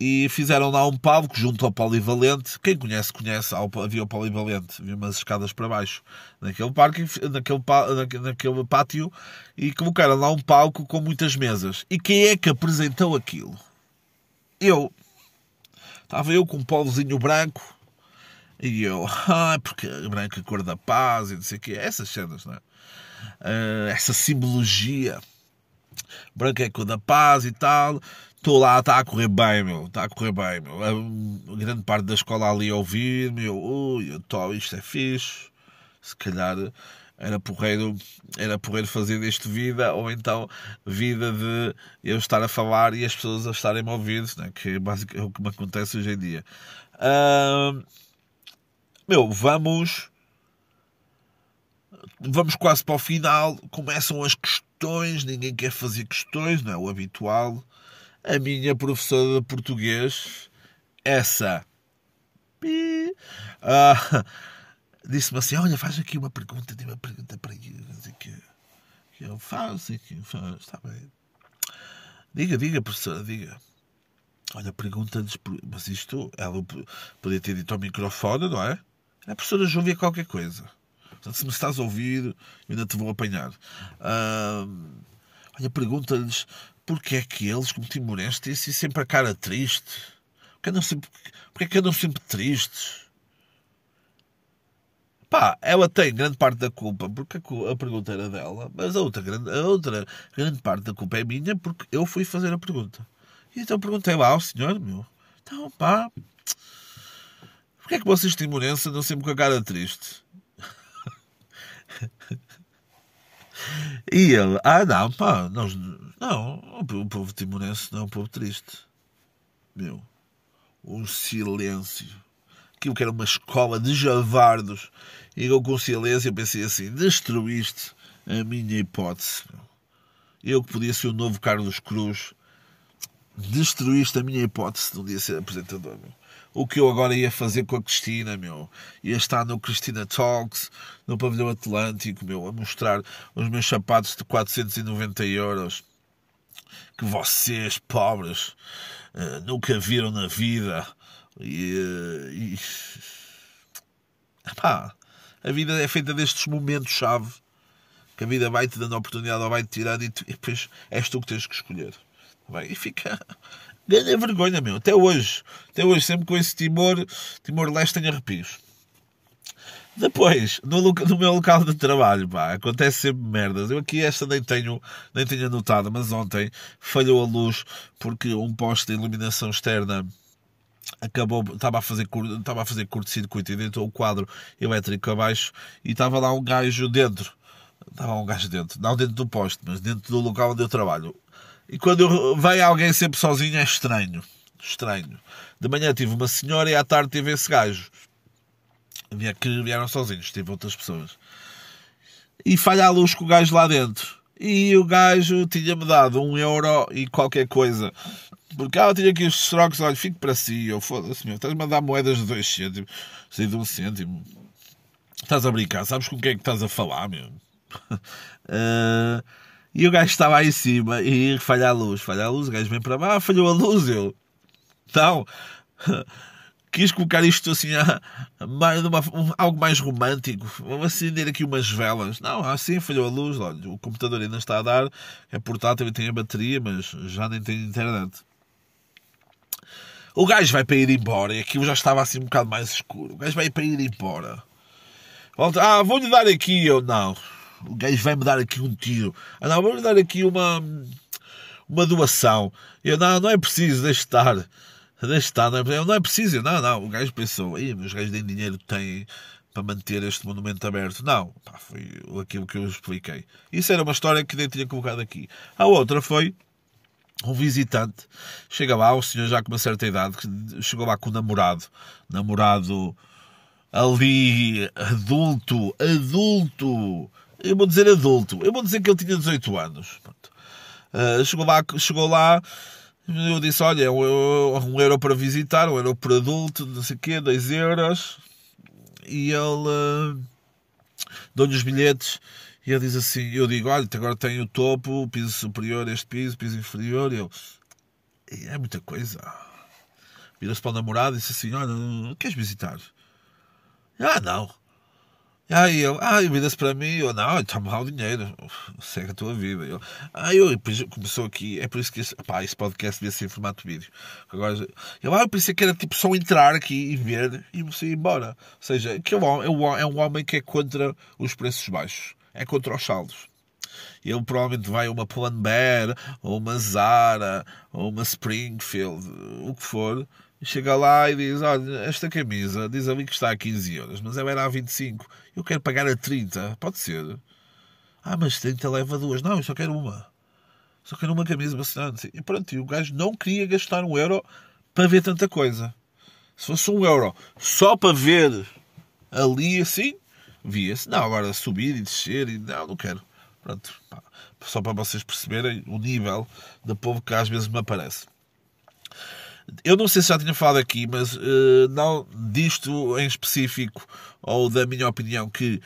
e fizeram lá um palco junto ao Polivalente. Quem conhece, conhece. Havia o Polivalente, havia umas escadas para baixo naquele parque, naquele, naquele pátio, e colocaram lá um palco com muitas mesas. E quem é que apresentou aquilo? Eu. Estava eu com um polozinho branco, e eu, [LAUGHS] ah, porque branco é cor da paz, e não sei o quê, essas cenas, não é? Uh, essa simbologia. Branco é cor da paz e tal estou lá, está a correr bem, meu, está a correr bem, meu. A, grande parte da escola ali a ouvir-me, eu, ui, eu tô, isto é fixe. Se calhar era porreiro, era porreiro fazer deste vida, ou então vida de eu estar a falar e as pessoas a estarem a ouvir, né? que é basicamente o que me acontece hoje em dia. Uh, meu, vamos. Vamos quase para o final. Começam as questões. Ninguém quer fazer questões, não é? O habitual a minha professora de português, essa, uh, disse-me assim: Olha, faz aqui uma pergunta, tem uma pergunta para que eu faço, que faço, está bem. Diga, diga, professora, diga. Olha, pergunta-lhes, mas isto, ela podia ter dito ao microfone, não é? A professora já ouvia qualquer coisa. Portanto, se me estás a ouvir, eu ainda te vou apanhar. Uh, olha, pergunta-lhes porque é que eles, como timorenses, têm assim sempre a cara triste? Porque, andam sempre, porque é que andam sempre tristes? Pá, ela tem grande parte da culpa porque a, pergunta era dela, mas a outra, grande, a outra grande parte da culpa é minha porque eu fui fazer a pergunta. E então perguntei lá ao senhor, meu, então pá, porque é que vocês timorenses andam sempre com a cara triste? [LAUGHS] E ele, ah não, pá, nós, não, o povo timorense não é um povo triste. Meu, um silêncio. Aquilo que era uma escola de javardos. E eu com silêncio pensei assim, destruíste a minha hipótese. Eu que podia ser o novo Carlos Cruz, destruíste a minha hipótese de um dia ser apresentador. Meu o que eu agora ia fazer com a Cristina, meu. Ia estar no Cristina Talks, no Pavilhão Atlântico, meu, a mostrar os meus sapatos de 490 euros que vocês, pobres, uh, nunca viram na vida. E, uh, e... Epá, a vida é feita destes momentos-chave que a vida vai-te dando oportunidade ou vai-te tirando e, tu, e depois és tu que tens que escolher. Bem, e fica [LAUGHS] Ganha vergonha, meu. Até hoje. Até hoje, sempre com esse Timor, Timor-Leste tenho arrepios. Depois, no, no, meu local de trabalho, pá, acontece sempre merdas. Eu aqui esta nem tenho, nem tenho anotado, mas ontem falhou a luz porque um poste de iluminação externa acabou, estava a fazer, estava a fazer curto-circuito e dentro o quadro elétrico abaixo e estava lá um gajo dentro. Estava um gajo dentro, não dentro do poste, mas dentro do local onde eu trabalho. E quando vem alguém sempre sozinho é estranho. Estranho. De manhã tive uma senhora e à tarde tive esse gajo. Que vieram sozinhos, tive outras pessoas. E falha a luz com o gajo lá dentro. E o gajo tinha-me dado um euro e qualquer coisa. Porque ah, eu tinha aqui os trocos, olha, fico para si. Eu foda-se, meu, estás-me a dar moedas de dois cêntimos, de um cêntimo. Estás a brincar, sabes com quem é que estás a falar, meu? uh, [LAUGHS] E o gajo estava aí em cima e falha a luz, falha a luz, o gajo vem para baixo, falhou a luz, eu. Então, [LAUGHS] quis colocar isto assim, a, a, uma, um, algo mais romântico. Vou acender aqui umas velas. Não, assim falhou a luz. Olha, o computador ainda está a dar, é portátil e tem a bateria, mas já nem tem internet. O gajo vai para ir embora e aquilo já estava assim um bocado mais escuro. O gajo vai para ir embora. Volta, ah, vou-lhe dar aqui. Eu, não, o gajo vai-me dar aqui um tiro. Ah, não, vou-lhe dar aqui uma, uma doação. Eu, não, não é preciso, deixe estar. Deixe estar, não é, não é preciso. Não, não, o gajo pensou, meus gajos nem dinheiro têm para manter este monumento aberto. Não, pá, foi aquilo que eu expliquei. Isso era uma história que nem tinha colocado aqui. A outra foi um visitante, chega lá, um senhor já com uma certa idade, chegou lá com o namorado, namorado ali, adulto, adulto, eu vou dizer adulto, eu vou dizer que ele tinha 18 anos. Uh, chegou lá, chegou lá, eu disse, olha, é um, um euro para visitar, um euro por adulto, não sei o quê, 2 euros, e ele uh, deu-lhe os bilhetes, e ele diz assim, eu digo, olha, agora tem o topo, o piso superior, este piso, o piso inferior, e ele, é muita coisa. Vira-se para o namorado e disse assim, olha, queres visitar? Ah, não. Aí eu, ah, vira-se para mim, eu, não, está mal o dinheiro, segue a tua vida. Eu, ah, eu, começou aqui, é por isso que esse, pá, esse podcast devia ser em formato vídeo. Agora, eu, ah, eu pensei que era tipo só entrar aqui e ver e você ir embora. Ou seja, que é, um, é um homem que é contra os preços baixos, é contra os saldos. Ele provavelmente vai a uma Bear, ou uma Zara, ou uma Springfield, o que for, chega lá e diz: Olha, esta camisa diz ali que está a 15 euros, mas ela era a 25. Eu quero pagar a 30. Pode ser. Ah, mas 30 leva duas. Não, eu só quero uma. Só quero uma camisa bastante. E pronto, e o gajo não queria gastar um euro para ver tanta coisa. Se fosse um euro só para ver ali assim, via-se. Não, agora subir e descer e não, não quero. Pronto, pá. só para vocês perceberem o nível de povo que às vezes me aparece. Eu não sei se já tinha falado aqui, mas uh, não disto em específico, ou da minha opinião, que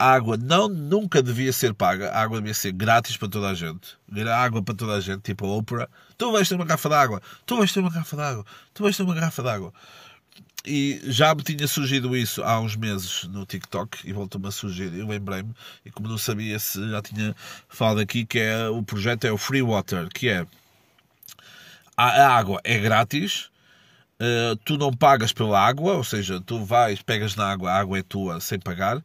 a água não, nunca devia ser paga, a água devia ser grátis para toda a gente. Água para toda a gente, tipo a Oprah. Tu vais ter uma garrafa de água, tu vais ter uma garrafa de água, tu vais ter uma garrafa de água. E já me tinha surgido isso há uns meses no TikTok e voltou-me a surgir. Eu lembrei-me, e como não sabia se já tinha falado aqui, que é o projeto é o Free Water, que é a água é grátis, uh, tu não pagas pela água, ou seja, tu vais, pegas na água, a água é tua sem pagar,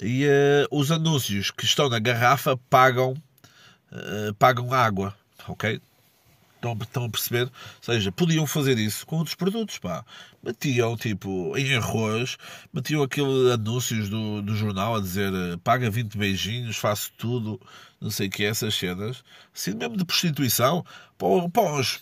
e uh, os anúncios que estão na garrafa pagam, uh, pagam água, ok? Estão, estão a perceber? Ou seja, podiam fazer isso com outros produtos, pá. Metiam, tipo, em arroz, metiam aqueles anúncios do, do jornal a dizer paga 20 beijinhos, faço tudo, não sei o que, essas cenas. Assim mesmo de prostituição, para, para os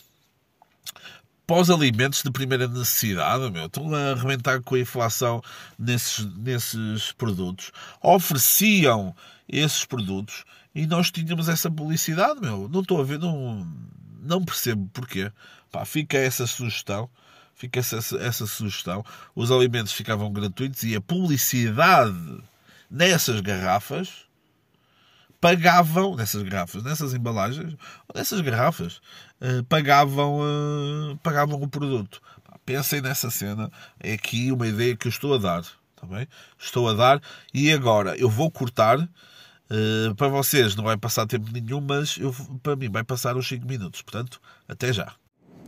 pós-alimentos de primeira necessidade, meu, estão a arrebentar com a inflação nesses, nesses produtos. Ofereciam esses produtos e nós tínhamos essa publicidade, meu. Não estou a ver, não, não percebo porquê. Pá, fica essa sugestão. Fica essa, essa sugestão. Os alimentos ficavam gratuitos e a publicidade nessas garrafas pagavam, nessas garrafas, nessas embalagens, nessas garrafas, pagavam, uh, pagavam o produto. Pensem nessa cena, é aqui uma ideia que eu estou a dar, tá bem? Estou a dar e agora eu vou cortar. Uh, para vocês não vai passar tempo nenhum, mas eu, para mim vai passar uns 5 minutos. Portanto, até já.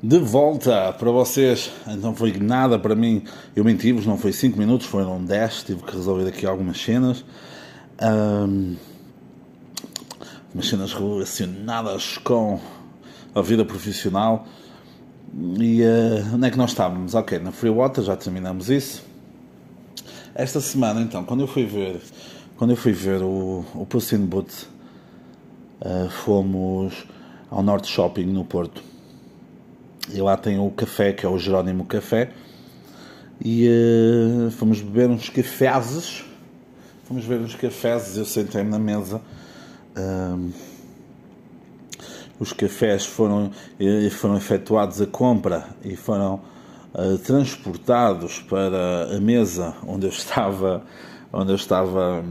De volta para vocês, não foi nada para mim. Eu menti-vos, não foi 5 minutos, foram 10. Tive que resolver aqui algumas cenas. Um umas cenas relacionadas com a vida profissional. E uh, onde é que nós estávamos? Ok, na Free Water já terminamos isso. Esta semana, então, quando eu fui ver, quando eu fui ver o, o Puss in Boots, uh, fomos ao Norte Shopping no Porto. E lá tem o café, que é o Jerónimo Café. E uh, fomos beber uns cafés. Fomos beber uns cafés. Eu sentei-me na mesa um, os cafés foram, eh, foram efetuados a compra e foram uh, transportados para a mesa onde eu estava onde eu estava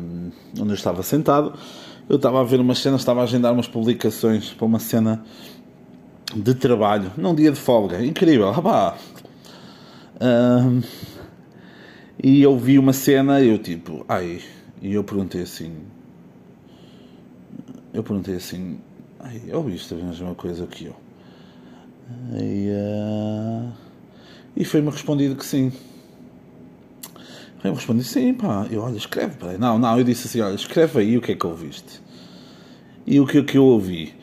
onde eu estava sentado eu estava a ver uma cena estava a agendar umas publicações para uma cena de trabalho num dia de folga incrível rapá. Um, e eu vi uma cena eu tipo ai e eu perguntei assim eu perguntei assim, ai, eu viste a mesma coisa que eu. E, uh, e foi-me respondido que sim. Foi-me respondido sim, pá. Eu, olha, escreve, peraí. Não, não, eu disse assim, olha, escreve aí o que é que ouviste. E o que, que eu ouvi.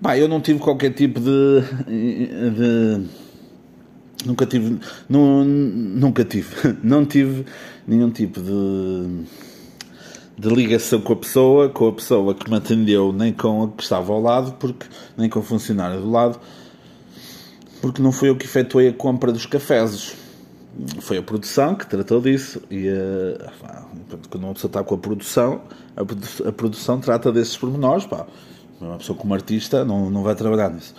Pá, eu não tive qualquer tipo de, de nunca tive, nunca tive, [LAUGHS] não tive nenhum tipo de de ligação com a pessoa, com a pessoa que me atendeu, nem com a que estava ao lado, porque nem com o funcionário do lado, porque não foi eu que efetuei a compra dos cafés. Foi a produção que tratou disso e uh, quando uma pessoa está com a produção, a, produ a produção trata desses pormenores, pá. Uma pessoa como artista não, não vai trabalhar nisso.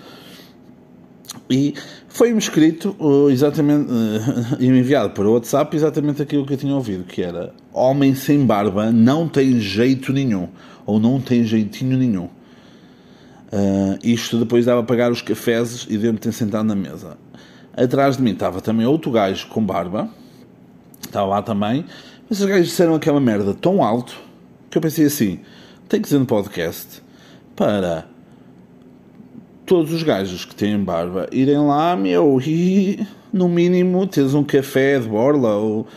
E foi-me escrito uh, exatamente uh, [LAUGHS] e enviado o WhatsApp exatamente aquilo que eu tinha ouvido, que era homem sem barba não tem jeito nenhum, ou não tem jeitinho nenhum. Uh, isto depois dava a pagar os cafés e deu-me ter sentado na mesa. Atrás de mim estava também outro gajo com barba, estava lá também, mas os gajos disseram aquela merda tão alto que eu pensei assim: tem que dizer no podcast para todos os gajos que têm barba irem lá, meu, [LAUGHS] e no mínimo teres um café de borla ou,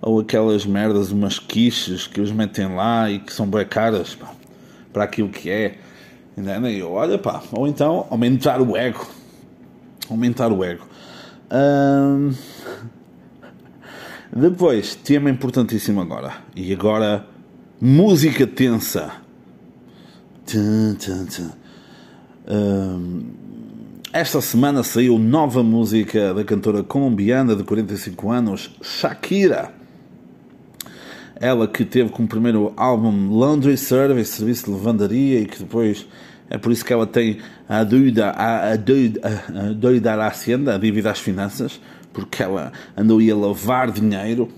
ou aquelas merdas, umas quiches que eles metem lá e que são bem caras pá, para aquilo que é. E eu, olha pá, ou então aumentar o ego. Aumentar o ego. Hum... [LAUGHS] Depois, tema importantíssimo agora. E agora, música tensa. Tum, tum, tum. Esta semana saiu nova música da cantora colombiana de 45 anos, Shakira. Ela que teve como primeiro álbum Laundry Service, serviço de lavandaria, e que depois é por isso que ela tem a dúvida, a, a, dúvida, a, à Hacienda, a dívida às finanças, porque ela andou a lavar dinheiro.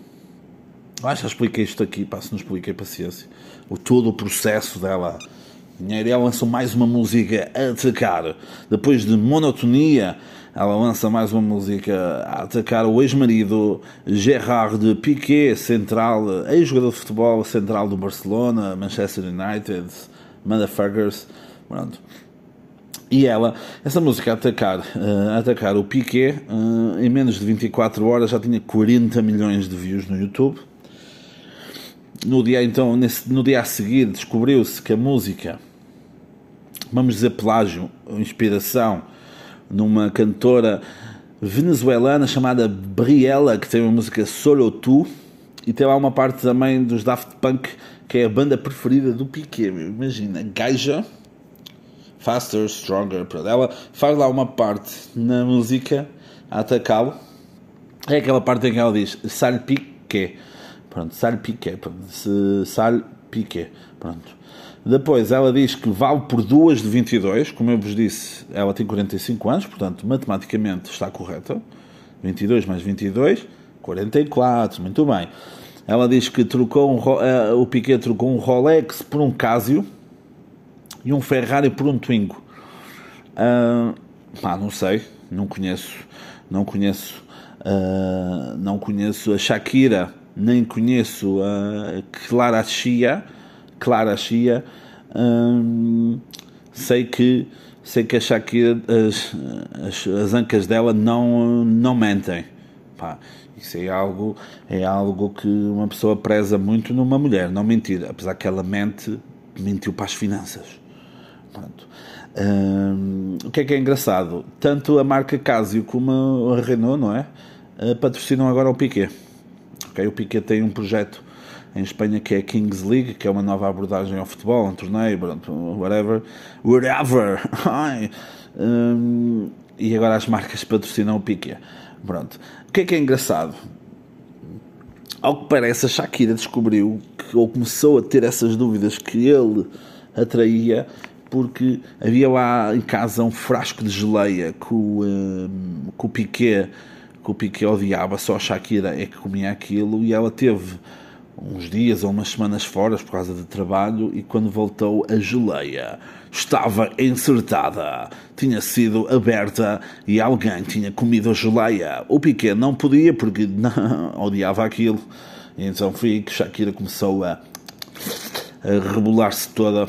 Acho que expliquei isto aqui, pá, se não expliquei, paciência. O todo o processo dela dinheiro. Ela lançou mais uma música a atacar. Depois de monotonia, ela lança mais uma música a atacar o ex-marido Gerard Piqué, central, ex-jogador de futebol central do Barcelona, Manchester United, Motherfuckers. Pronto. E ela, essa música a atacar, uh, atacar o Piqué, uh, em menos de 24 horas já tinha 40 milhões de views no YouTube. No dia então, nesse, no dia a seguir, descobriu-se que a música vamos dizer, plágio, inspiração, numa cantora venezuelana chamada Briella, que tem uma música Solo Tu, e tem lá uma parte também dos Daft Punk, que é a banda preferida do Piquet. Imagina, gaja, Faster, Stronger, ela faz lá uma parte na música a atacá-lo. É aquela parte em que ela diz Sal Piquet. Pronto, Sal Piquet. Pronto, Sal Piquet. Pronto. Depois ela diz que vale por duas de 22, como eu vos disse, ela tem 45 anos, portanto, matematicamente está correta. 22 mais 22, 44, muito bem. Ela diz que trocou um, uh, o Piquet trocou um Rolex por um Casio e um Ferrari por um Twingo. Uh, ah, não sei, não conheço, não conheço, uh, não conheço a Shakira, nem conheço a Clara Chia Clara Chia, hum, sei que sei que a Shakira, as, as, as, ancas dela não, não mentem. Pá, isso é algo, é algo que uma pessoa preza muito numa mulher, não mentir. Apesar que ela mente, mentiu para as finanças. Hum, o que é que é engraçado? Tanto a marca Casio como a Renault, não é? Uh, patrocinam agora o Piquet. Okay? O Piquet tem um projeto em Espanha que é a Kings League, que é uma nova abordagem ao futebol, um torneio, whatever, whatever. [LAUGHS] um, e agora as marcas patrocinam o Piquet. Pronto. O que é que é engraçado? Ao que parece, a Shakira descobriu que, ou começou a ter essas dúvidas que ele atraía porque havia lá em casa um frasco de geleia que o, um, que o Piquet que o Piquet odiava, só a Shakira é que comia aquilo e ela teve uns dias ou umas semanas fora por causa de trabalho e quando voltou a geleia estava encertada, tinha sido aberta e alguém tinha comido a geleia. O Piquet não podia porque [LAUGHS] não, odiava aquilo. E então foi que Shakira começou a, a rebolar-se toda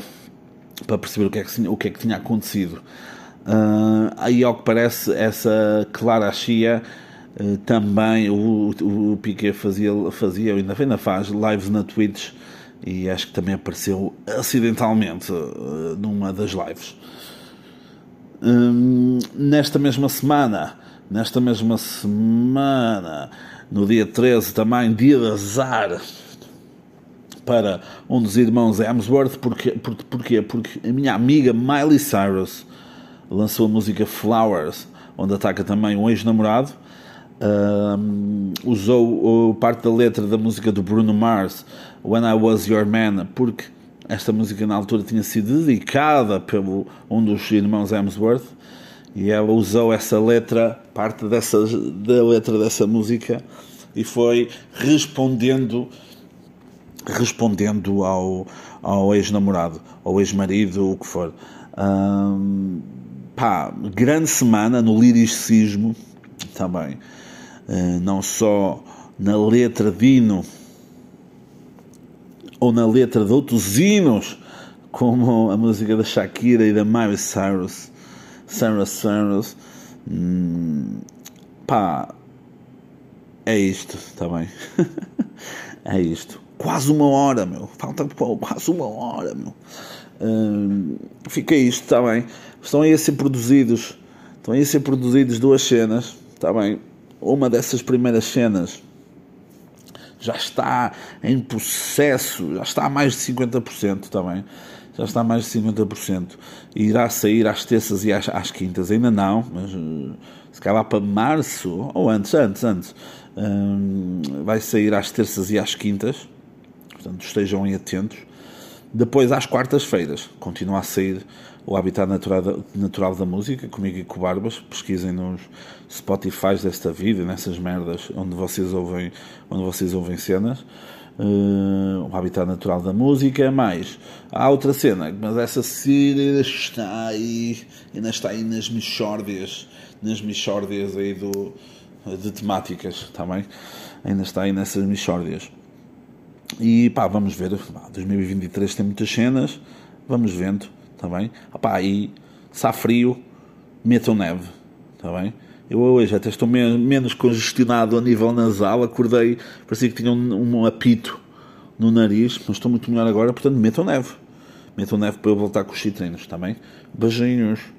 para perceber o que é que, o que, é que tinha acontecido. Uh, aí, ao que parece, essa Clara Chia também o, o, o Piquet fazia, fazia, ainda, ainda faz lives na Twitch e acho que também apareceu acidentalmente uh, numa das lives. Um, nesta mesma semana, nesta mesma semana, no dia 13 também, dia de azar para um dos irmãos Hemsworth, porque, porque, porquê? Porque a minha amiga Miley Cyrus lançou a música Flowers, onde ataca também um ex-namorado. Um, usou parte da letra da música do Bruno Mars, When I Was Your Man, porque esta música na altura tinha sido dedicada pelo um dos irmãos Hemsworth e ela usou essa letra, parte dessa, da letra dessa música e foi respondendo respondendo ao, ao ex-namorado, ao ex-marido, o que for. Um, pá, grande semana no liricismo também. Uh, não só na letra de hino ou na letra de outros hinos, como a música da Shakira e da Miley Cyrus, Sarah Cyrus. Hum, pá, é isto, está bem? [LAUGHS] é isto. Quase uma hora, meu. Falta quase uma hora, meu. Hum, fica isto, está bem? Estão aí a ser produzidos. Estão aí a ser produzidos duas cenas, está bem? Uma dessas primeiras cenas já está em processo, já está a mais de 50% também. Já está a mais de 50%. E irá sair às terças e às, às quintas. Ainda não, mas uh, se calhar para março, ou antes, antes, antes. Um, vai sair às terças e às quintas. Portanto, estejam atentos. Depois, às quartas-feiras, continua a sair o Habitat Natural da, Natural da Música, comigo e com Barbas. Pesquisem nos Spotify desta vida, nessas merdas onde vocês ouvem, onde vocês ouvem cenas. Uh, o Habitat Natural da Música, mais há outra cena, mas essa cena está aí, ainda está aí nas michórdias, nas michórdias aí do, de temáticas, também tá ainda está aí nessas michórdias. E pá, vamos ver, 2023 tem muitas cenas, vamos vendo está bem? Opá, e há frio, metam neve, está bem? Eu hoje até estou menos congestionado a nível nasal, acordei, parecia que tinha um, um apito no nariz, mas estou muito melhor agora, portanto metam neve. Metam neve para eu voltar com os citrinos, está bem? Beijinhos.